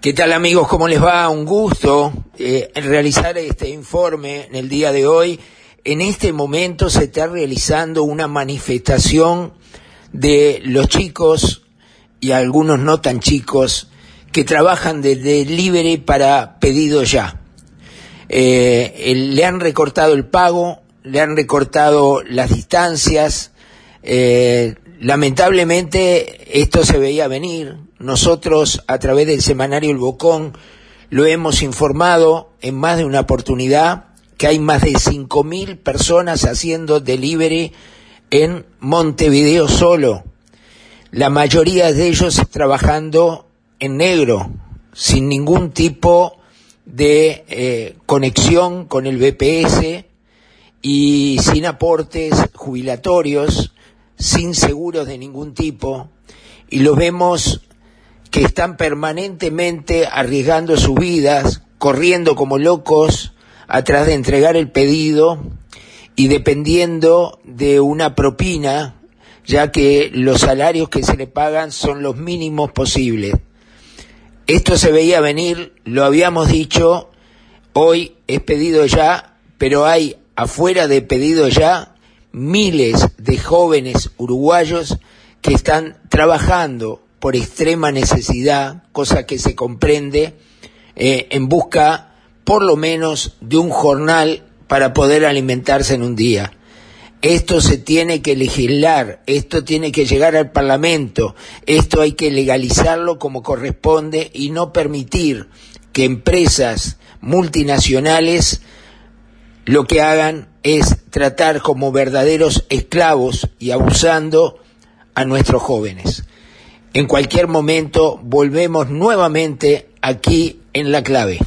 ¿Qué tal amigos? ¿Cómo les va? Un gusto eh, realizar este informe en el día de hoy. En este momento se está realizando una manifestación de los chicos y algunos no tan chicos que trabajan de delivery para pedido ya. Eh, le han recortado el pago, le han recortado las distancias. Eh, lamentablemente esto se veía venir, nosotros, a través del semanario El Bocón, lo hemos informado en más de una oportunidad que hay más de 5.000 personas haciendo delivery en Montevideo solo. La mayoría de ellos trabajando en negro, sin ningún tipo de eh, conexión con el BPS y sin aportes jubilatorios, sin seguros de ningún tipo. Y los vemos que están permanentemente arriesgando sus vidas, corriendo como locos atrás de entregar el pedido y dependiendo de una propina, ya que los salarios que se le pagan son los mínimos posibles. Esto se veía venir, lo habíamos dicho, hoy es pedido ya, pero hay afuera de pedido ya miles de jóvenes uruguayos que están trabajando por extrema necesidad, cosa que se comprende, eh, en busca por lo menos de un jornal para poder alimentarse en un día. Esto se tiene que legislar, esto tiene que llegar al Parlamento, esto hay que legalizarlo como corresponde y no permitir que empresas multinacionales lo que hagan es tratar como verdaderos esclavos y abusando a nuestros jóvenes. En cualquier momento volvemos nuevamente aquí en la clave.